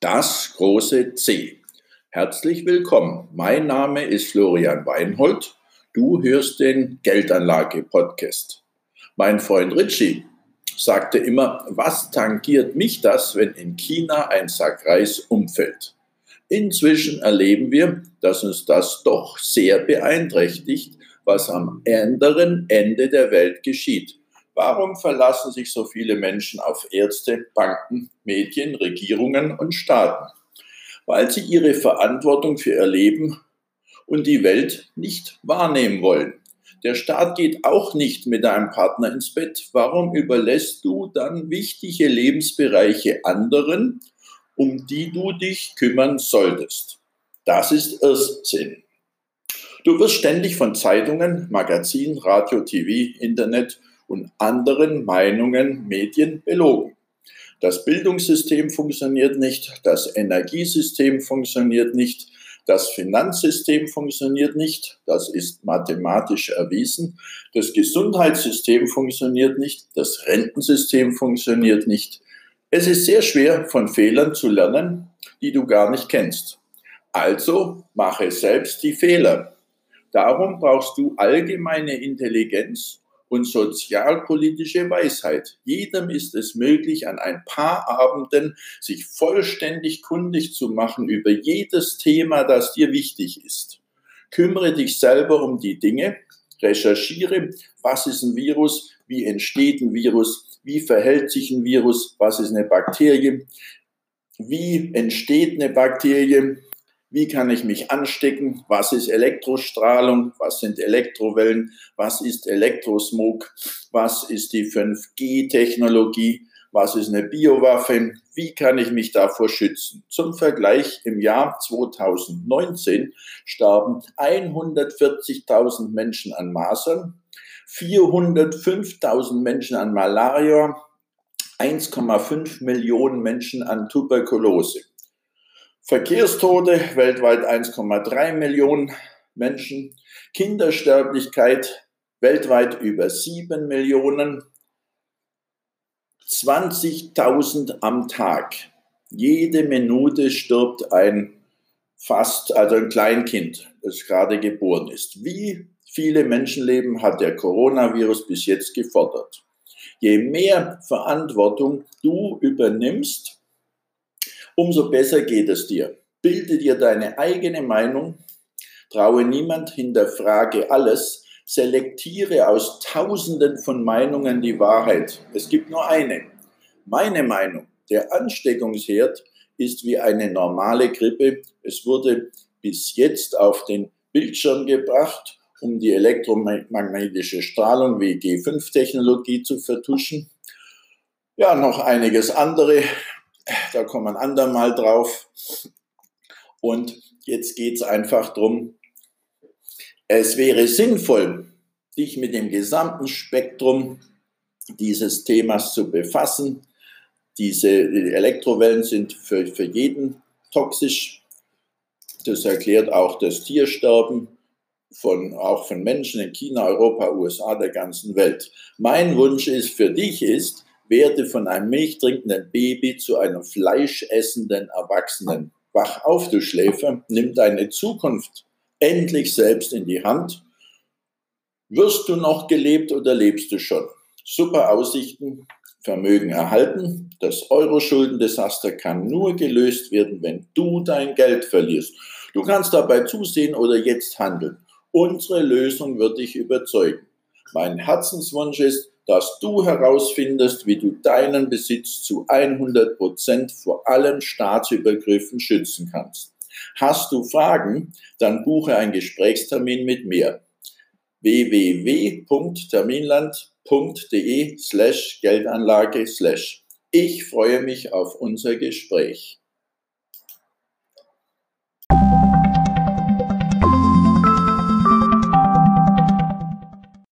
Das große C. Herzlich willkommen. Mein Name ist Florian Weinhold. Du hörst den Geldanlage-Podcast. Mein Freund Richie sagte immer, was tangiert mich das, wenn in China ein Sack Reis umfällt? Inzwischen erleben wir, dass uns das doch sehr beeinträchtigt, was am anderen Ende der Welt geschieht. Warum verlassen sich so viele Menschen auf Ärzte, Banken, Medien, Regierungen und Staaten? Weil sie ihre Verantwortung für ihr Leben und die Welt nicht wahrnehmen wollen. Der Staat geht auch nicht mit deinem Partner ins Bett. Warum überlässt du dann wichtige Lebensbereiche anderen, um die du dich kümmern solltest? Das ist Irrsinn. Du wirst ständig von Zeitungen, Magazinen, Radio, TV, Internet und anderen Meinungen, Medien belogen. Das Bildungssystem funktioniert nicht, das Energiesystem funktioniert nicht, das Finanzsystem funktioniert nicht, das ist mathematisch erwiesen, das Gesundheitssystem funktioniert nicht, das Rentensystem funktioniert nicht. Es ist sehr schwer, von Fehlern zu lernen, die du gar nicht kennst. Also mache selbst die Fehler. Darum brauchst du allgemeine Intelligenz und sozialpolitische Weisheit. Jedem ist es möglich, an ein paar Abenden sich vollständig kundig zu machen über jedes Thema, das dir wichtig ist. Kümmere dich selber um die Dinge, recherchiere, was ist ein Virus, wie entsteht ein Virus, wie verhält sich ein Virus, was ist eine Bakterie, wie entsteht eine Bakterie, wie kann ich mich anstecken, was ist Elektrostrahlung, was sind Elektrowellen, was ist Elektrosmog, was ist die 5G-Technologie, was ist eine Biowaffe, wie kann ich mich davor schützen. Zum Vergleich, im Jahr 2019 starben 140.000 Menschen an Masern, 405.000 Menschen an Malaria, 1,5 Millionen Menschen an Tuberkulose. Verkehrstote, weltweit 1,3 Millionen Menschen. Kindersterblichkeit, weltweit über 7 Millionen. 20.000 am Tag. Jede Minute stirbt ein fast, also ein Kleinkind, das gerade geboren ist. Wie viele Menschenleben hat der Coronavirus bis jetzt gefordert? Je mehr Verantwortung du übernimmst, umso besser geht es dir. Bilde dir deine eigene Meinung, traue niemand, hinterfrage alles, selektiere aus Tausenden von Meinungen die Wahrheit. Es gibt nur eine. Meine Meinung, der Ansteckungsherd ist wie eine normale Grippe. Es wurde bis jetzt auf den Bildschirm gebracht, um die elektromagnetische Strahlung wie G5-Technologie zu vertuschen. Ja, noch einiges andere da kommen wir ein andermal drauf. Und jetzt geht es einfach darum, es wäre sinnvoll, dich mit dem gesamten Spektrum dieses Themas zu befassen. Diese Elektrowellen sind für, für jeden toxisch. Das erklärt auch das Tiersterben von, auch von Menschen in China, Europa, USA, der ganzen Welt. Mein Wunsch ist für dich ist, werde von einem milchtrinkenden Baby zu einem fleischessenden Erwachsenen. Wach auf, du Schläfer, nimm deine Zukunft endlich selbst in die Hand. Wirst du noch gelebt oder lebst du schon? Super Aussichten, Vermögen erhalten. Das Euro-Schuldendesaster kann nur gelöst werden, wenn du dein Geld verlierst. Du kannst dabei zusehen oder jetzt handeln. Unsere Lösung wird dich überzeugen. Mein Herzenswunsch ist, dass du herausfindest, wie du deinen Besitz zu 100 Prozent vor allen Staatsübergriffen schützen kannst. Hast du Fragen, dann buche einen Gesprächstermin mit mir. www.terminland.de slash Geldanlage slash. Ich freue mich auf unser Gespräch.